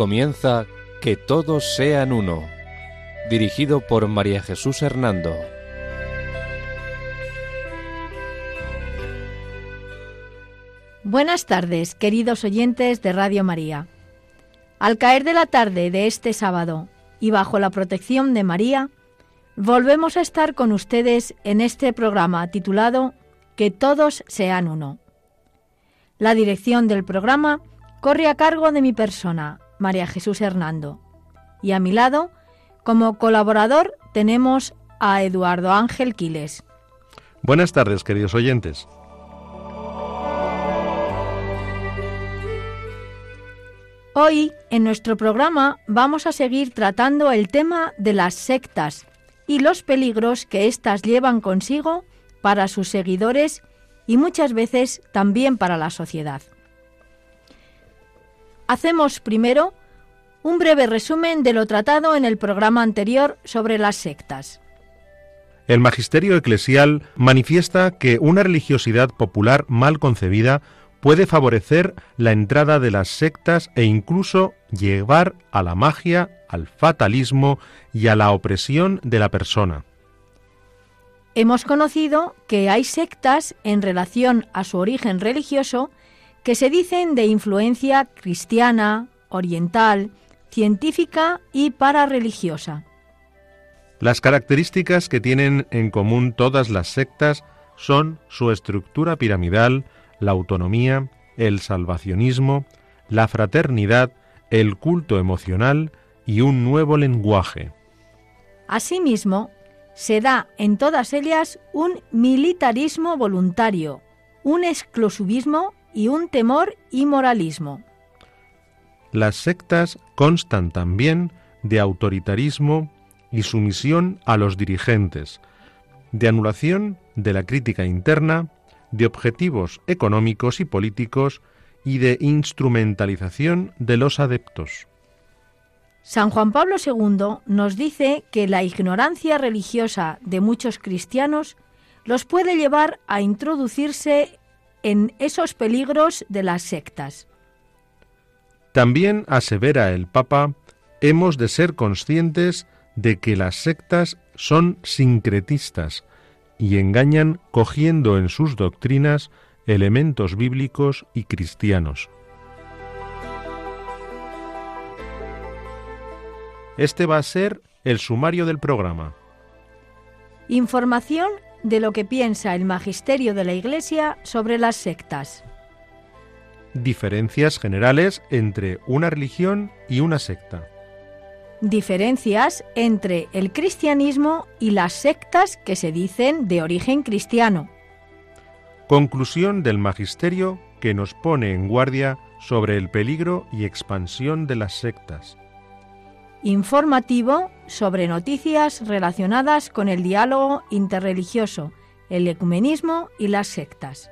Comienza Que todos sean uno, dirigido por María Jesús Hernando. Buenas tardes, queridos oyentes de Radio María. Al caer de la tarde de este sábado y bajo la protección de María, volvemos a estar con ustedes en este programa titulado Que todos sean uno. La dirección del programa corre a cargo de mi persona, María Jesús Hernando, y a mi lado, como colaborador, tenemos a Eduardo Ángel Quiles. Buenas tardes, queridos oyentes. Hoy, en nuestro programa, vamos a seguir tratando el tema de las sectas y los peligros que éstas llevan consigo para sus seguidores y muchas veces también para la sociedad. Hacemos primero un breve resumen de lo tratado en el programa anterior sobre las sectas. El magisterio eclesial manifiesta que una religiosidad popular mal concebida puede favorecer la entrada de las sectas e incluso llevar a la magia, al fatalismo y a la opresión de la persona. Hemos conocido que hay sectas en relación a su origen religioso que se dicen de influencia cristiana, oriental, científica y parareligiosa. Las características que tienen en común todas las sectas son su estructura piramidal, la autonomía, el salvacionismo, la fraternidad, el culto emocional y un nuevo lenguaje. Asimismo, se da en todas ellas un militarismo voluntario, un exclusivismo y un temor y moralismo. Las sectas constan también de autoritarismo y sumisión a los dirigentes, de anulación de la crítica interna de objetivos económicos y políticos y de instrumentalización de los adeptos. San Juan Pablo II nos dice que la ignorancia religiosa de muchos cristianos los puede llevar a introducirse en esos peligros de las sectas. También asevera el Papa, hemos de ser conscientes de que las sectas son sincretistas, y engañan cogiendo en sus doctrinas elementos bíblicos y cristianos. Este va a ser el sumario del programa. Información de lo que piensa el magisterio de la Iglesia sobre las sectas. Diferencias generales entre una religión y una secta. Diferencias entre el cristianismo y las sectas que se dicen de origen cristiano. Conclusión del magisterio que nos pone en guardia sobre el peligro y expansión de las sectas. Informativo sobre noticias relacionadas con el diálogo interreligioso, el ecumenismo y las sectas.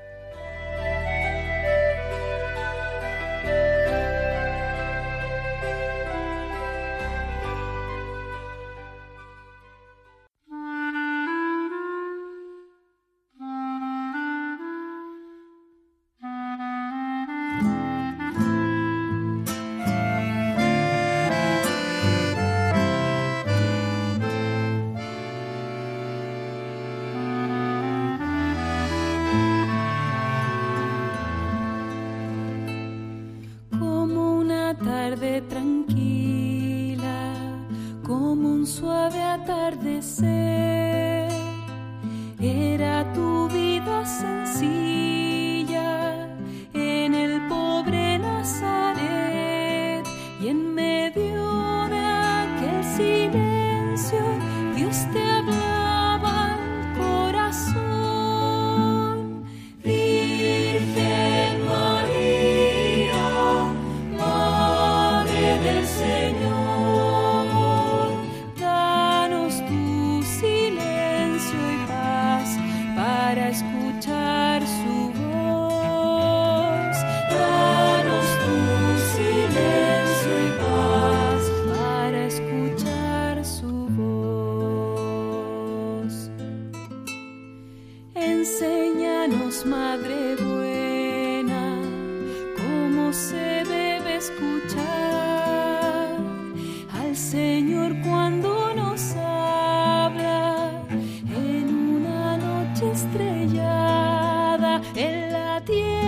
estrellada en la tierra.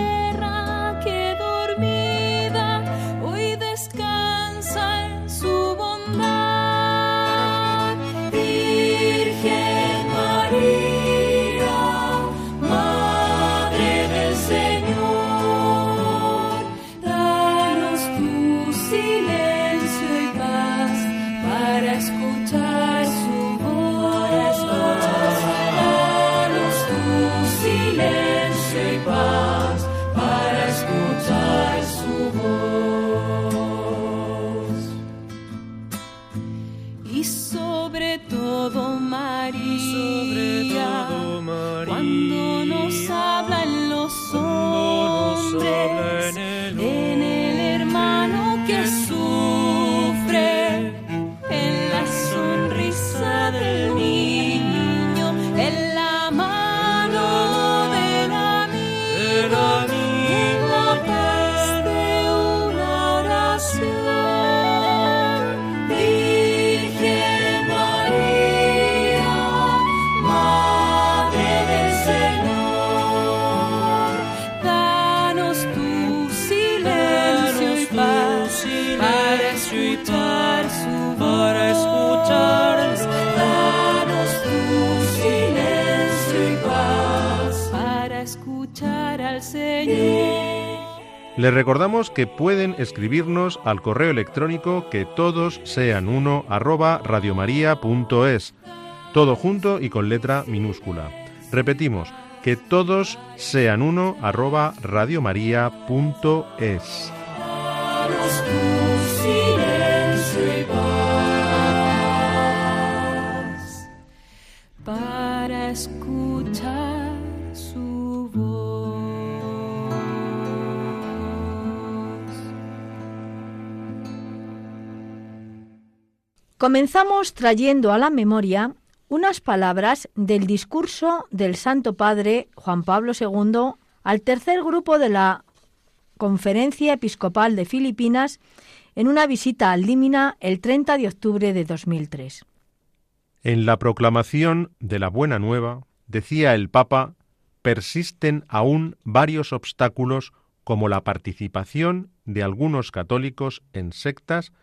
Les recordamos que pueden escribirnos al correo electrónico que todos sean uno arroba radiomaria.es, todo junto y con letra minúscula. Repetimos, que todos sean uno arroba radiomaria.es. Comenzamos trayendo a la memoria unas palabras del discurso del Santo Padre Juan Pablo II al tercer grupo de la Conferencia Episcopal de Filipinas en una visita al Límina el 30 de octubre de 2003. En la proclamación de la Buena Nueva, decía el Papa, persisten aún varios obstáculos como la participación de algunos católicos en sectas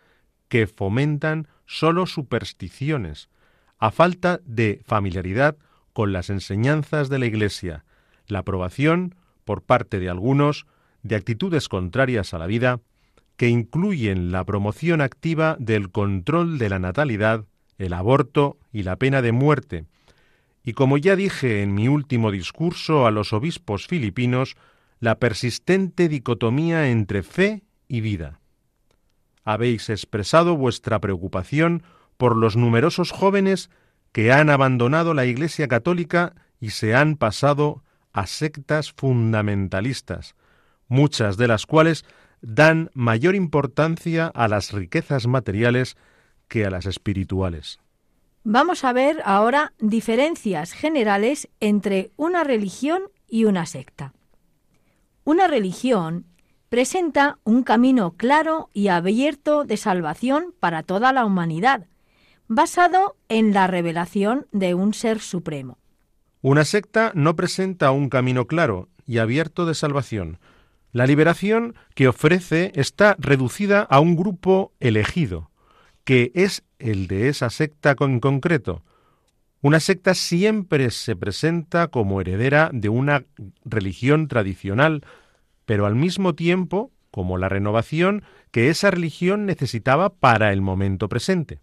que fomentan solo supersticiones, a falta de familiaridad con las enseñanzas de la Iglesia, la aprobación, por parte de algunos, de actitudes contrarias a la vida, que incluyen la promoción activa del control de la natalidad, el aborto y la pena de muerte, y como ya dije en mi último discurso a los obispos filipinos, la persistente dicotomía entre fe y vida habéis expresado vuestra preocupación por los numerosos jóvenes que han abandonado la Iglesia católica y se han pasado a sectas fundamentalistas, muchas de las cuales dan mayor importancia a las riquezas materiales que a las espirituales. Vamos a ver ahora diferencias generales entre una religión y una secta. Una religión presenta un camino claro y abierto de salvación para toda la humanidad, basado en la revelación de un ser supremo. Una secta no presenta un camino claro y abierto de salvación. La liberación que ofrece está reducida a un grupo elegido, que es el de esa secta en concreto. Una secta siempre se presenta como heredera de una religión tradicional, pero al mismo tiempo como la renovación que esa religión necesitaba para el momento presente.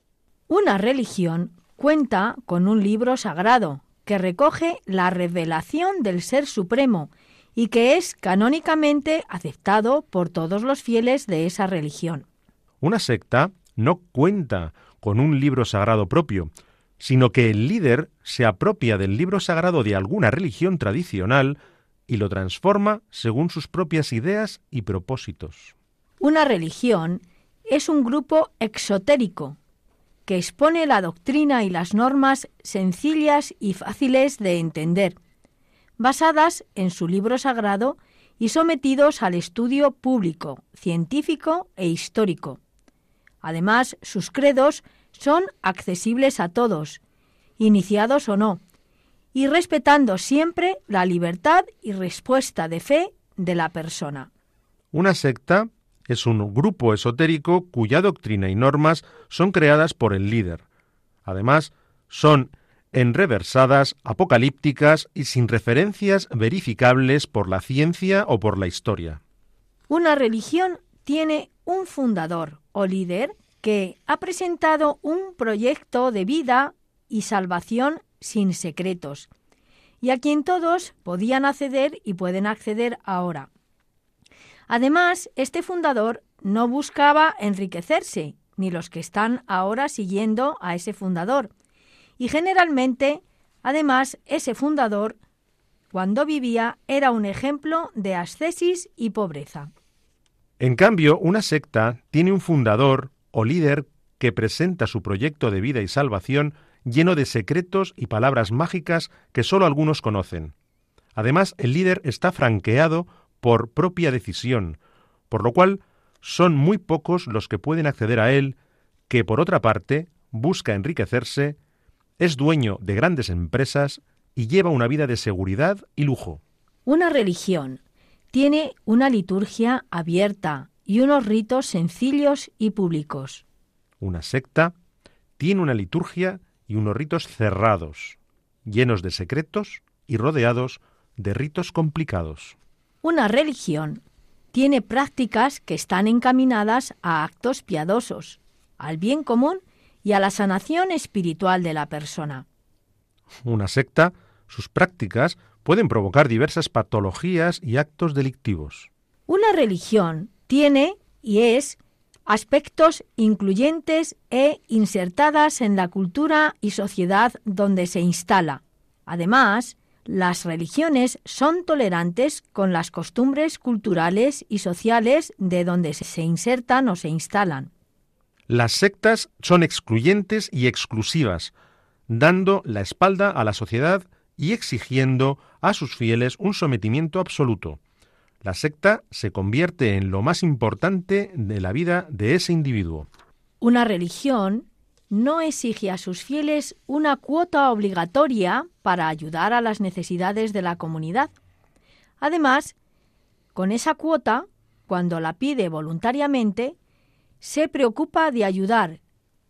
Una religión cuenta con un libro sagrado que recoge la revelación del Ser Supremo y que es canónicamente aceptado por todos los fieles de esa religión. Una secta no cuenta con un libro sagrado propio, sino que el líder se apropia del libro sagrado de alguna religión tradicional y lo transforma según sus propias ideas y propósitos. Una religión es un grupo exotérico que expone la doctrina y las normas sencillas y fáciles de entender, basadas en su libro sagrado y sometidos al estudio público, científico e histórico. Además, sus credos son accesibles a todos, iniciados o no, y respetando siempre la libertad y respuesta de fe de la persona. Una secta es un grupo esotérico cuya doctrina y normas son creadas por el líder. Además, son enreversadas, apocalípticas y sin referencias verificables por la ciencia o por la historia. Una religión tiene un fundador o líder que ha presentado un proyecto de vida y salvación sin secretos, y a quien todos podían acceder y pueden acceder ahora. Además, este fundador no buscaba enriquecerse, ni los que están ahora siguiendo a ese fundador. Y generalmente, además, ese fundador, cuando vivía, era un ejemplo de ascesis y pobreza. En cambio, una secta tiene un fundador o líder que presenta su proyecto de vida y salvación lleno de secretos y palabras mágicas que sólo algunos conocen. Además, el líder está franqueado por propia decisión, por lo cual son muy pocos los que pueden acceder a él, que por otra parte busca enriquecerse, es dueño de grandes empresas y lleva una vida de seguridad y lujo. Una religión tiene una liturgia abierta y unos ritos sencillos y públicos. Una secta tiene una liturgia y unos ritos cerrados, llenos de secretos y rodeados de ritos complicados. Una religión tiene prácticas que están encaminadas a actos piadosos, al bien común y a la sanación espiritual de la persona. Una secta, sus prácticas pueden provocar diversas patologías y actos delictivos. Una religión tiene y es aspectos incluyentes e insertadas en la cultura y sociedad donde se instala. Además, las religiones son tolerantes con las costumbres culturales y sociales de donde se insertan o se instalan. Las sectas son excluyentes y exclusivas, dando la espalda a la sociedad y exigiendo a sus fieles un sometimiento absoluto. La secta se convierte en lo más importante de la vida de ese individuo. Una religión no exige a sus fieles una cuota obligatoria para ayudar a las necesidades de la comunidad. Además, con esa cuota, cuando la pide voluntariamente, se preocupa de ayudar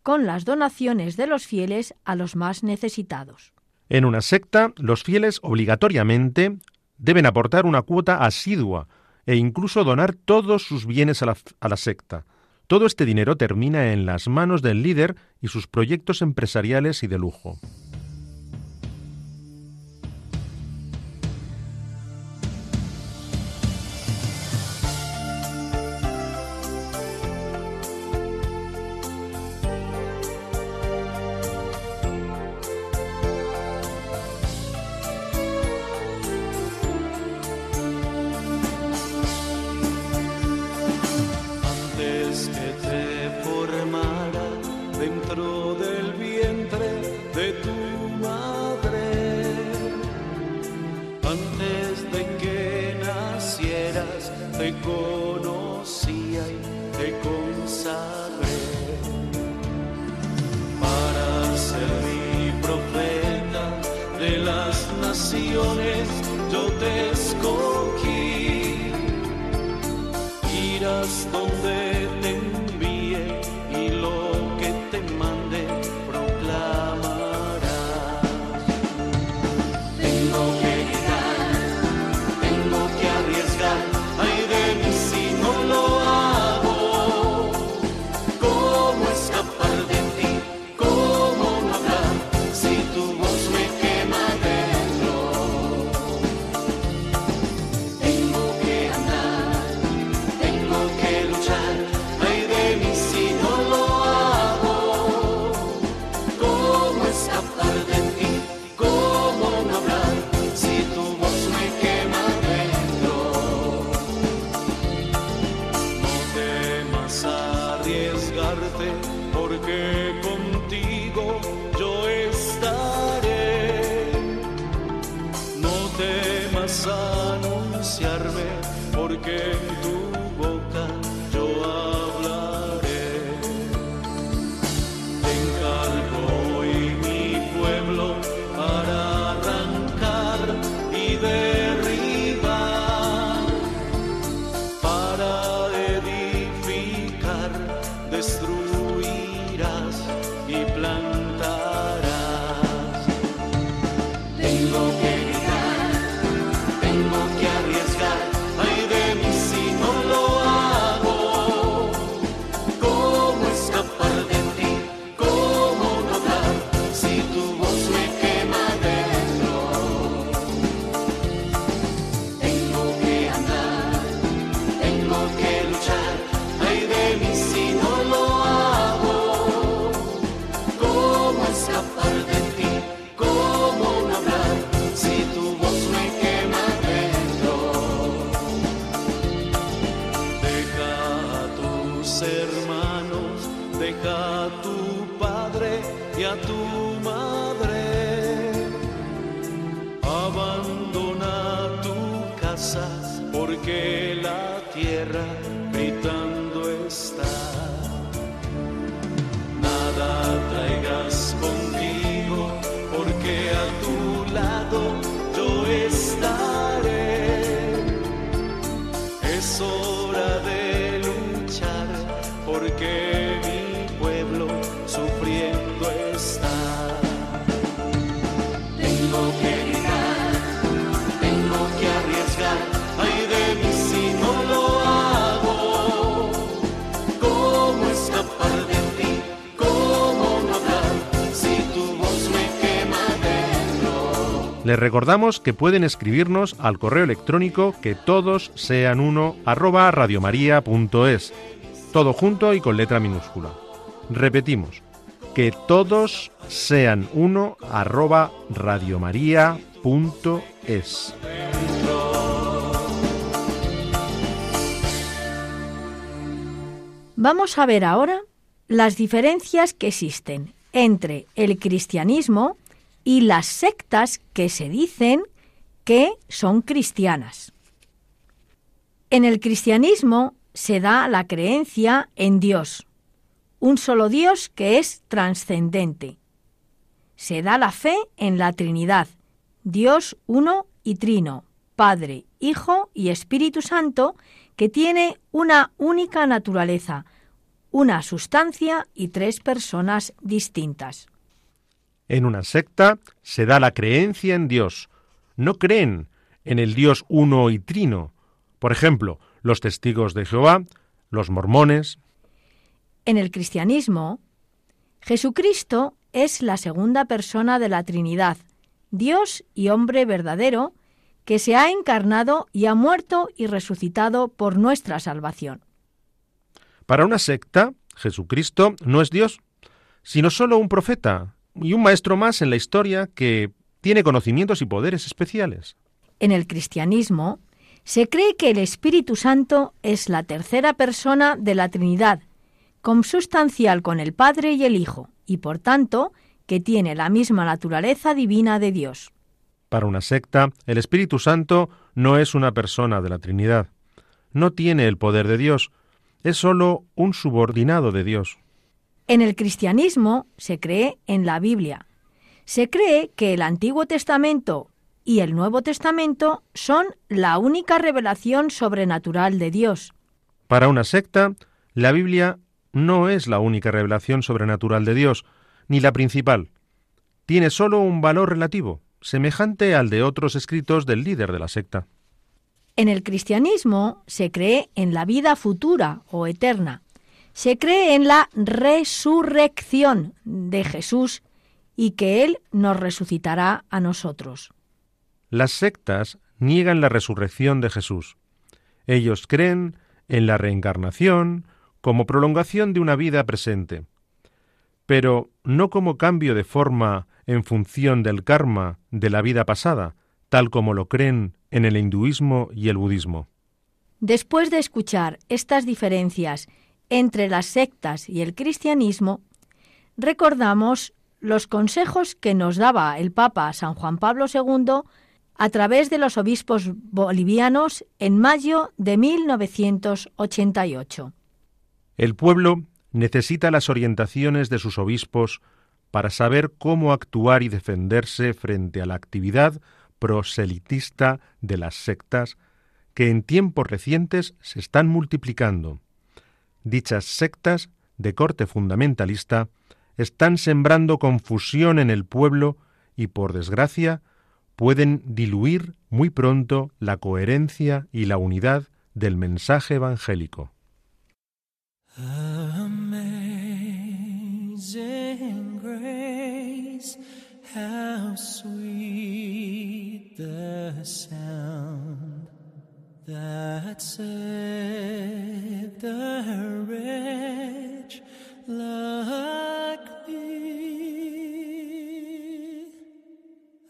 con las donaciones de los fieles a los más necesitados. En una secta, los fieles obligatoriamente deben aportar una cuota asidua e incluso donar todos sus bienes a la, secta. Todo este dinero termina en las manos del líder y sus proyectos empresariales y de lujo. A tu madre. Abandona tu casa porque la Les recordamos que pueden escribirnos al correo electrónico que todos sean uno arroba radiomaria.es. Todo junto y con letra minúscula. Repetimos, que todos sean uno arroba radiomaria.es. Vamos a ver ahora las diferencias que existen entre el cristianismo y las sectas que se dicen que son cristianas. En el cristianismo se da la creencia en Dios, un solo Dios que es trascendente. Se da la fe en la Trinidad, Dios uno y trino, Padre, Hijo y Espíritu Santo, que tiene una única naturaleza, una sustancia y tres personas distintas. En una secta se da la creencia en Dios. No creen en el Dios uno y trino. Por ejemplo, los testigos de Jehová, los mormones. En el cristianismo, Jesucristo es la segunda persona de la Trinidad, Dios y hombre verdadero, que se ha encarnado y ha muerto y resucitado por nuestra salvación. Para una secta, Jesucristo no es Dios, sino solo un profeta y un maestro más en la historia que tiene conocimientos y poderes especiales. En el cristianismo, se cree que el Espíritu Santo es la tercera persona de la Trinidad, consubstancial con el Padre y el Hijo, y por tanto, que tiene la misma naturaleza divina de Dios. Para una secta, el Espíritu Santo no es una persona de la Trinidad. No tiene el poder de Dios, es sólo un subordinado de Dios. En el cristianismo se cree en la Biblia. Se cree que el Antiguo Testamento y el Nuevo Testamento son la única revelación sobrenatural de Dios. Para una secta, la Biblia no es la única revelación sobrenatural de Dios, ni la principal. Tiene sólo un valor relativo, semejante al de otros escritos del líder de la secta. En el cristianismo se cree en la vida futura o eterna. Se cree en la resurrección de Jesús y que Él nos resucitará a nosotros. Las sectas niegan la resurrección de Jesús. Ellos creen en la reencarnación como prolongación de una vida presente, pero no como cambio de forma en función del karma de la vida pasada, tal como lo creen en el hinduismo y el budismo. Después de escuchar estas diferencias entre las sectas y el cristianismo, recordamos los consejos que nos daba el Papa San Juan Pablo II a través de los obispos bolivianos en mayo de 1988. El pueblo necesita las orientaciones de sus obispos para saber cómo actuar y defenderse frente a la actividad proselitista de las sectas que en tiempos recientes se están multiplicando. Dichas sectas de corte fundamentalista están sembrando confusión en el pueblo y, por desgracia, pueden diluir muy pronto la coherencia y la unidad del mensaje evangélico. How sweet the sound that saved a wretch like me.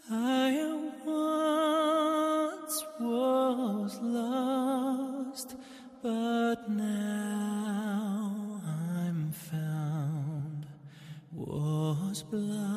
I once was lost, but now I'm found. Was blind.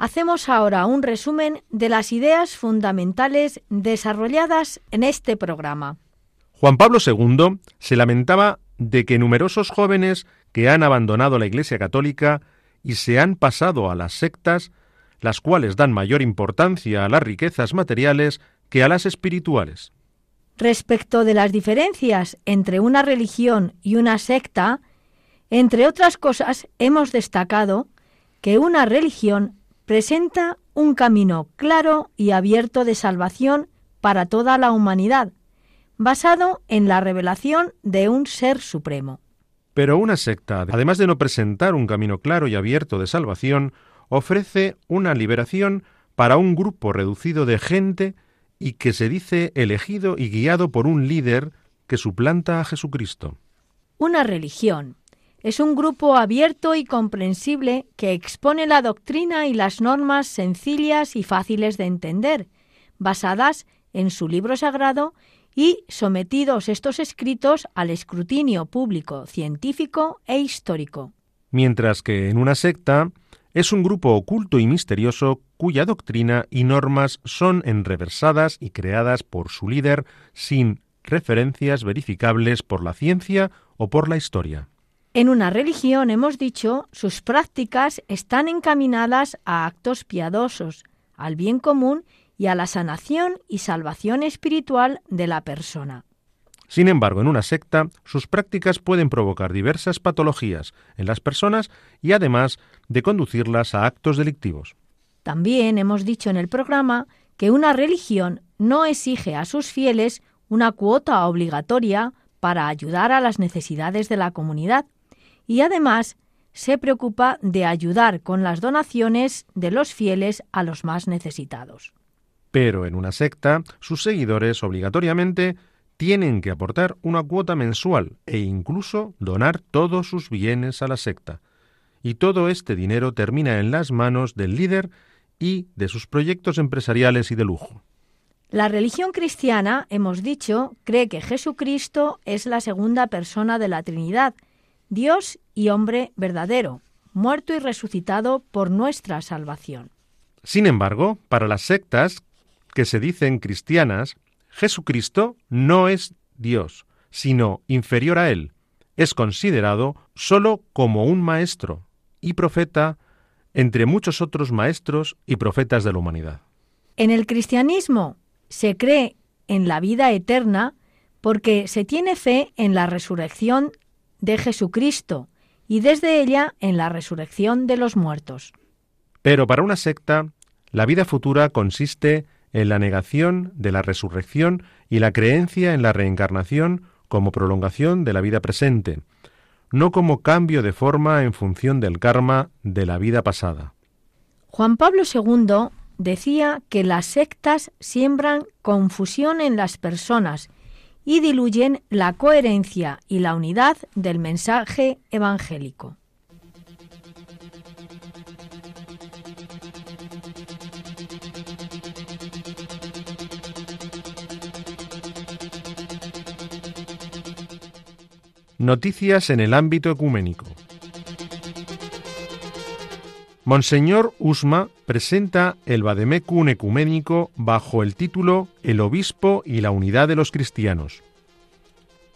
Hacemos ahora un resumen de las ideas fundamentales desarrolladas en este programa. Juan Pablo II se lamentaba de que numerosos jóvenes que han abandonado la Iglesia Católica y se han pasado a las sectas, las cuales dan mayor importancia a las riquezas materiales que a las espirituales. Respecto de las diferencias entre una religión y una secta, entre otras cosas hemos destacado que una religión presenta un camino claro y abierto de salvación para toda la humanidad, basado en la revelación de un ser supremo. Pero una secta, además de no presentar un camino claro y abierto de salvación, ofrece una liberación para un grupo reducido de gente y que se dice elegido y guiado por un líder que suplanta a Jesucristo. Una religión es un grupo abierto y comprensible que expone la doctrina y las normas sencillas y fáciles de entender, basadas en su libro sagrado y sometidos estos escritos al escrutinio público, científico e histórico. Mientras que en una secta es un grupo oculto y misterioso cuya doctrina y normas son enreversadas y creadas por su líder sin referencias verificables por la ciencia o por la historia. En una religión, hemos dicho, sus prácticas están encaminadas a actos piadosos, al bien común y a la sanación y salvación espiritual de la persona. Sin embargo, en una secta, sus prácticas pueden provocar diversas patologías en las personas y además de conducirlas a actos delictivos. También hemos dicho en el programa que una religión no exige a sus fieles una cuota obligatoria para ayudar a las necesidades de la comunidad y además se preocupa de ayudar con las donaciones de los fieles a los más necesitados. Pero en una secta, sus seguidores obligatoriamente tienen que aportar una cuota mensual e incluso donar todos sus bienes a la secta. Y todo este dinero termina en las manos del líder y de sus proyectos empresariales y de lujo. La religión cristiana, hemos dicho, cree que Jesucristo es la segunda persona de la Trinidad, Dios y hombre verdadero, muerto y resucitado por nuestra salvación. Sin embargo, para las sectas que se dicen cristianas, Jesucristo no es Dios, sino inferior a Él. Es considerado sólo como un maestro y profeta entre muchos otros maestros y profetas de la humanidad. En el cristianismo se cree en la vida eterna porque se tiene fe en la resurrección de Jesucristo y desde ella en la resurrección de los muertos. Pero para una secta, la vida futura consiste en la negación de la resurrección y la creencia en la reencarnación como prolongación de la vida presente, no como cambio de forma en función del karma de la vida pasada. Juan Pablo II decía que las sectas siembran confusión en las personas y diluyen la coherencia y la unidad del mensaje evangélico. Noticias en el ámbito ecuménico. Monseñor Usma presenta el Vademecum ecuménico bajo el título El obispo y la unidad de los cristianos.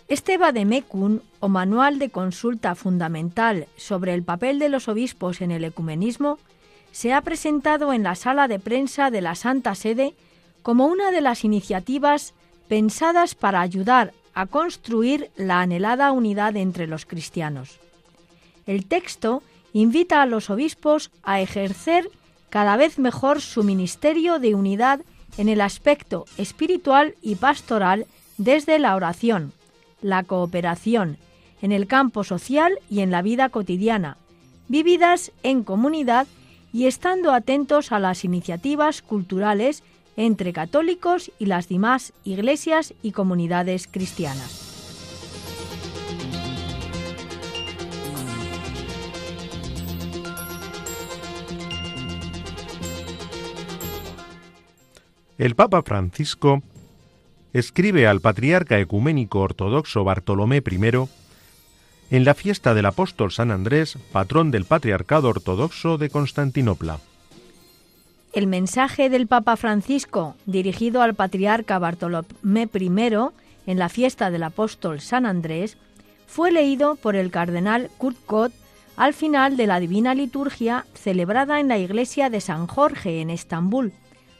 Este Vademecum, o manual de consulta fundamental sobre el papel de los obispos en el ecumenismo, se ha presentado en la sala de prensa de la Santa Sede como una de las iniciativas pensadas para ayudar a construir la anhelada unidad entre los cristianos. El texto invita a los obispos a ejercer cada vez mejor su ministerio de unidad en el aspecto espiritual y pastoral desde la oración, la cooperación, en el campo social y en la vida cotidiana, vividas en comunidad y estando atentos a las iniciativas culturales entre católicos y las demás iglesias y comunidades cristianas. El Papa Francisco escribe al patriarca ecuménico ortodoxo Bartolomé I en la fiesta del apóstol San Andrés, patrón del patriarcado ortodoxo de Constantinopla. El mensaje del Papa Francisco, dirigido al patriarca Bartolomé I en la fiesta del apóstol San Andrés, fue leído por el cardenal Kurt al final de la Divina Liturgia celebrada en la iglesia de San Jorge en Estambul,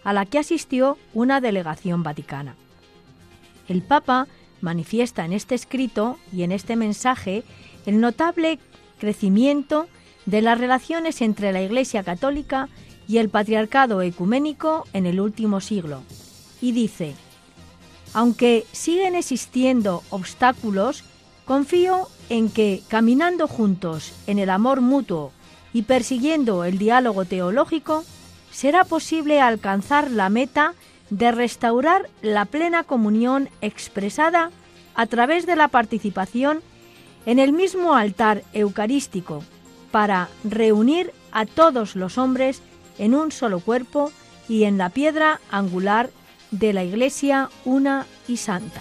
a la que asistió una delegación vaticana. El Papa manifiesta en este escrito y en este mensaje el notable crecimiento de las relaciones entre la Iglesia Católica y el patriarcado ecuménico en el último siglo. Y dice, aunque siguen existiendo obstáculos, confío en que caminando juntos en el amor mutuo y persiguiendo el diálogo teológico, será posible alcanzar la meta de restaurar la plena comunión expresada a través de la participación en el mismo altar eucarístico para reunir a todos los hombres en un solo cuerpo y en la piedra angular de la Iglesia una y santa.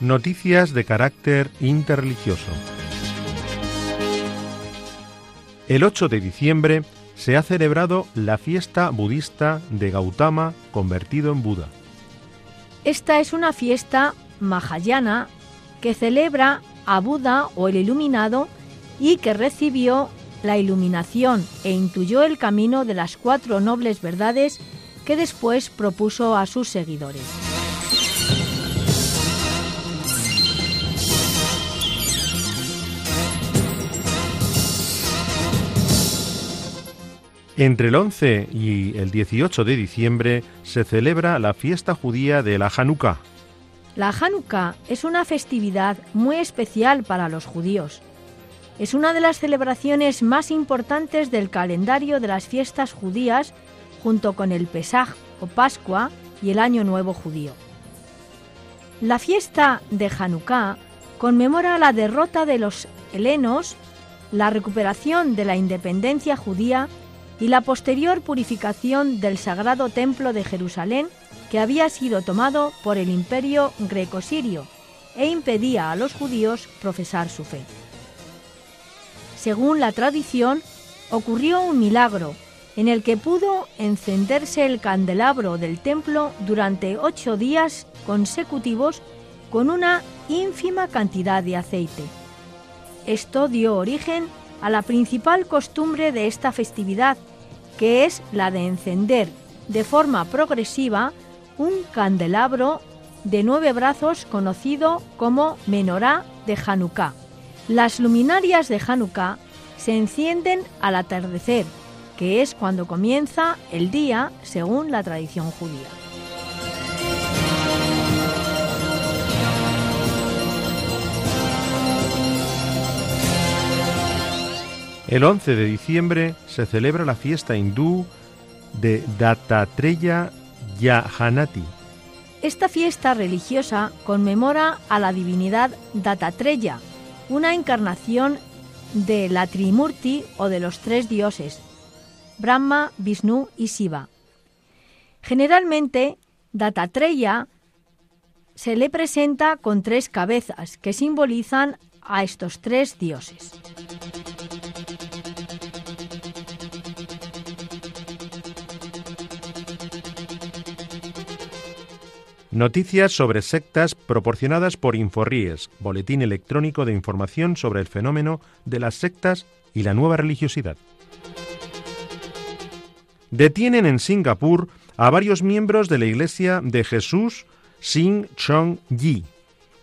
Noticias de carácter interreligioso. El 8 de diciembre se ha celebrado la fiesta budista de Gautama convertido en Buda. Esta es una fiesta mahayana que celebra a Buda o el iluminado y que recibió la iluminación e intuyó el camino de las cuatro nobles verdades que después propuso a sus seguidores. Entre el 11 y el 18 de diciembre se celebra la fiesta judía de la Hanukkah. La Hanukkah es una festividad muy especial para los judíos. Es una de las celebraciones más importantes del calendario de las fiestas judías junto con el Pesaj o Pascua y el Año Nuevo judío. La fiesta de Hanukkah conmemora la derrota de los helenos, la recuperación de la independencia judía y la posterior purificación del sagrado templo de Jerusalén que había sido tomado por el imperio greco-sirio e impedía a los judíos profesar su fe. Según la tradición, ocurrió un milagro en el que pudo encenderse el candelabro del templo durante ocho días consecutivos con una ínfima cantidad de aceite. Esto dio origen a la principal costumbre de esta festividad, que es la de encender de forma progresiva un candelabro de nueve brazos conocido como menorá de Hanukkah. Las luminarias de Hanukkah se encienden al atardecer, que es cuando comienza el día según la tradición judía. El 11 de diciembre se celebra la fiesta hindú de Dattatreya Yahanati. Esta fiesta religiosa conmemora a la divinidad Dattatreya, una encarnación de la Trimurti o de los tres dioses, Brahma, Vishnu y Shiva. Generalmente, Dattatreya se le presenta con tres cabezas que simbolizan a estos tres dioses. Noticias sobre sectas proporcionadas por Inforríes, Boletín Electrónico de Información sobre el fenómeno de las sectas y la nueva religiosidad. Detienen en Singapur a varios miembros de la Iglesia de Jesús Sing Chong Yi.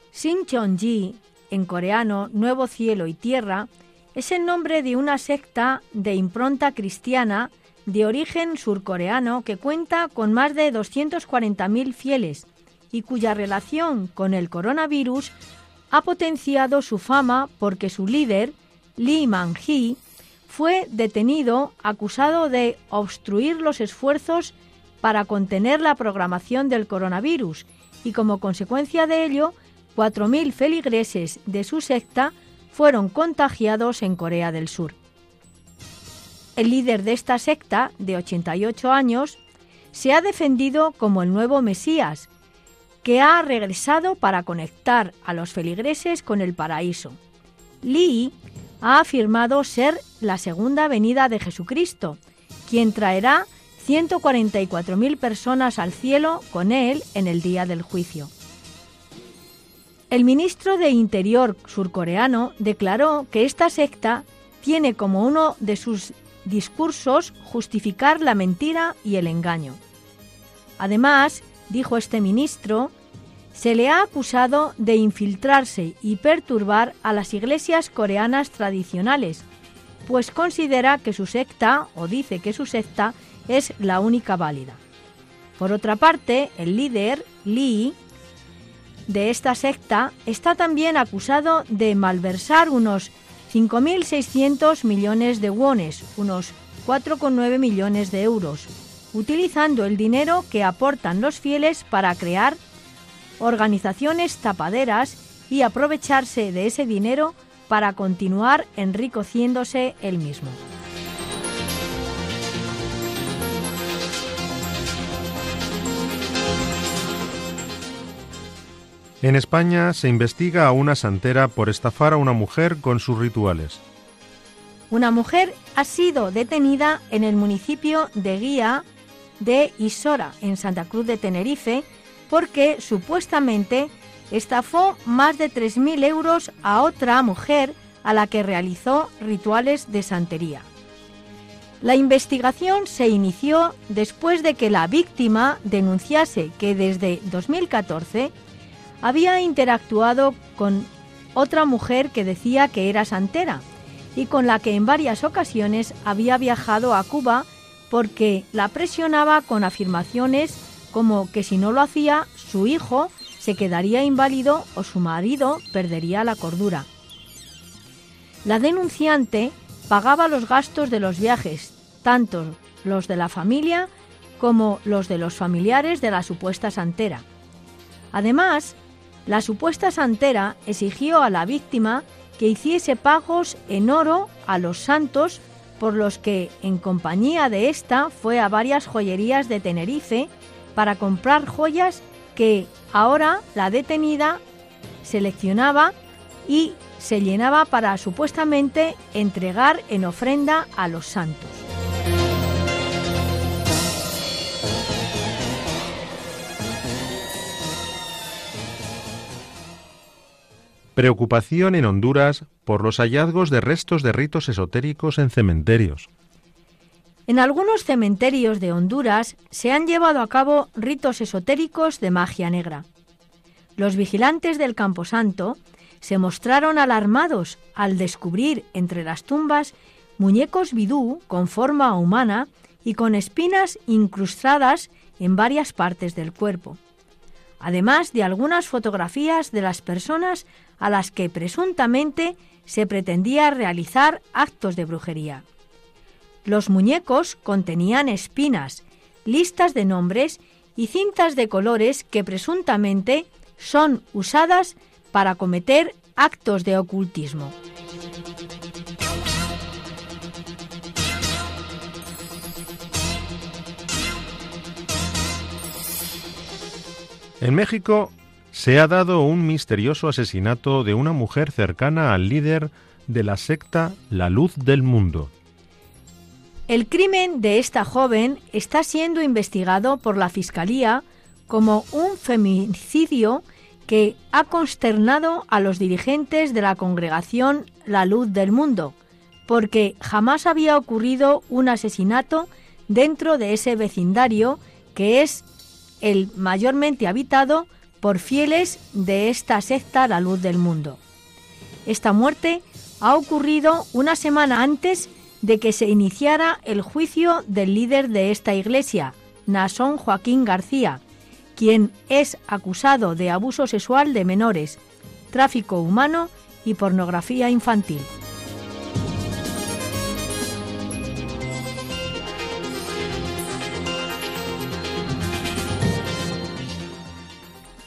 Sing Chong Ji, en coreano Nuevo Cielo y Tierra, es el nombre de una secta de impronta cristiana de origen surcoreano que cuenta con más de 240.000 fieles y cuya relación con el coronavirus ha potenciado su fama porque su líder, Lee Man-hee, fue detenido acusado de obstruir los esfuerzos para contener la programación del coronavirus y como consecuencia de ello, 4.000 feligreses de su secta fueron contagiados en Corea del Sur. El líder de esta secta, de 88 años, se ha defendido como el nuevo Mesías, que ha regresado para conectar a los feligreses con el paraíso. Lee ha afirmado ser la segunda venida de Jesucristo, quien traerá 144.000 personas al cielo con él en el día del juicio. El ministro de Interior surcoreano declaró que esta secta tiene como uno de sus discursos justificar la mentira y el engaño. Además, dijo este ministro, se le ha acusado de infiltrarse y perturbar a las iglesias coreanas tradicionales, pues considera que su secta, o dice que su secta, es la única válida. Por otra parte, el líder, Lee, de esta secta, está también acusado de malversar unos 5.600 millones de wones, unos 4,9 millones de euros, utilizando el dinero que aportan los fieles para crear organizaciones tapaderas y aprovecharse de ese dinero para continuar enriqueciéndose él mismo. En España se investiga a una santera por estafar a una mujer con sus rituales. Una mujer ha sido detenida en el municipio de Guía de Isora, en Santa Cruz de Tenerife, porque supuestamente estafó más de 3.000 euros a otra mujer a la que realizó rituales de santería. La investigación se inició después de que la víctima denunciase que desde 2014 había interactuado con otra mujer que decía que era santera y con la que en varias ocasiones había viajado a Cuba porque la presionaba con afirmaciones como que si no lo hacía, su hijo se quedaría inválido o su marido perdería la cordura. La denunciante pagaba los gastos de los viajes, tanto los de la familia como los de los familiares de la supuesta santera. Además, la supuesta santera exigió a la víctima que hiciese pagos en oro a los santos por los que, en compañía de esta, fue a varias joyerías de Tenerife para comprar joyas que ahora la detenida seleccionaba y se llenaba para supuestamente entregar en ofrenda a los santos. Preocupación en Honduras por los hallazgos de restos de ritos esotéricos en cementerios. En algunos cementerios de Honduras se han llevado a cabo ritos esotéricos de magia negra. Los vigilantes del Camposanto se mostraron alarmados al descubrir entre las tumbas muñecos bidú con forma humana y con espinas incrustadas en varias partes del cuerpo, además de algunas fotografías de las personas a las que presuntamente se pretendía realizar actos de brujería. Los muñecos contenían espinas, listas de nombres y cintas de colores que presuntamente son usadas para cometer actos de ocultismo. En México se ha dado un misterioso asesinato de una mujer cercana al líder de la secta La Luz del Mundo. El crimen de esta joven está siendo investigado por la Fiscalía como un feminicidio que ha consternado a los dirigentes de la congregación La Luz del Mundo, porque jamás había ocurrido un asesinato dentro de ese vecindario que es el mayormente habitado por fieles de esta secta La Luz del Mundo. Esta muerte ha ocurrido una semana antes de que se iniciara el juicio del líder de esta iglesia, Nasón Joaquín García, quien es acusado de abuso sexual de menores, tráfico humano y pornografía infantil.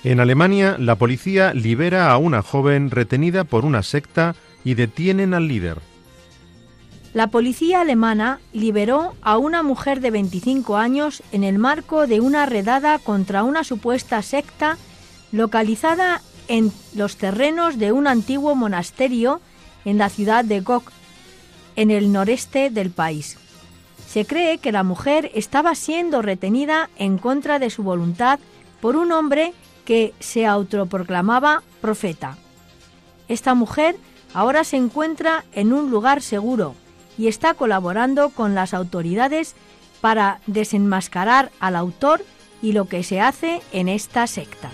En Alemania, la policía libera a una joven retenida por una secta y detienen al líder. La policía alemana liberó a una mujer de 25 años en el marco de una redada contra una supuesta secta localizada en los terrenos de un antiguo monasterio en la ciudad de Gok, en el noreste del país. Se cree que la mujer estaba siendo retenida en contra de su voluntad por un hombre que se autoproclamaba profeta. Esta mujer ahora se encuentra en un lugar seguro y está colaborando con las autoridades para desenmascarar al autor y lo que se hace en esta secta.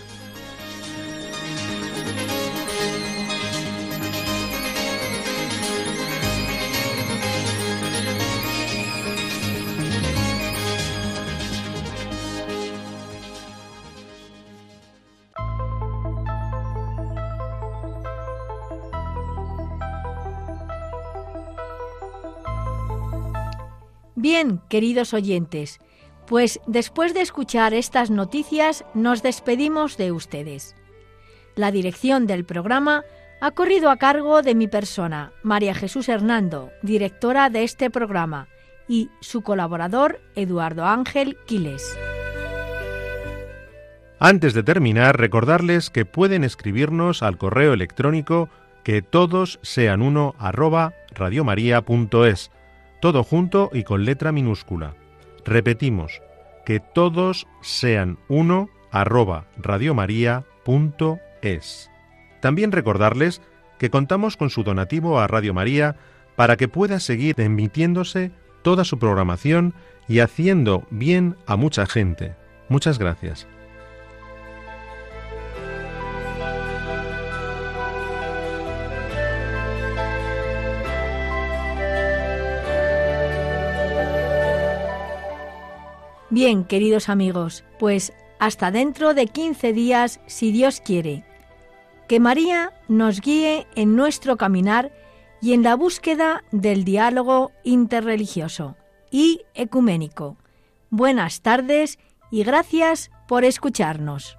Queridos oyentes, pues después de escuchar estas noticias nos despedimos de ustedes. La dirección del programa ha corrido a cargo de mi persona, María Jesús Hernando, directora de este programa, y su colaborador, Eduardo Ángel Quiles. Antes de terminar, recordarles que pueden escribirnos al correo electrónico que todos sean uno arroba radiomaria.es, todo junto y con letra minúscula. Repetimos, que todos sean uno arroba radiomaria.es. También recordarles que contamos con su donativo a Radio María para que pueda seguir emitiéndose toda su programación y haciendo bien a mucha gente. Muchas gracias. Bien, queridos amigos, pues hasta dentro de 15 días, si Dios quiere. Que María nos guíe en nuestro caminar y en la búsqueda del diálogo interreligioso y ecuménico. Buenas tardes y gracias por escucharnos.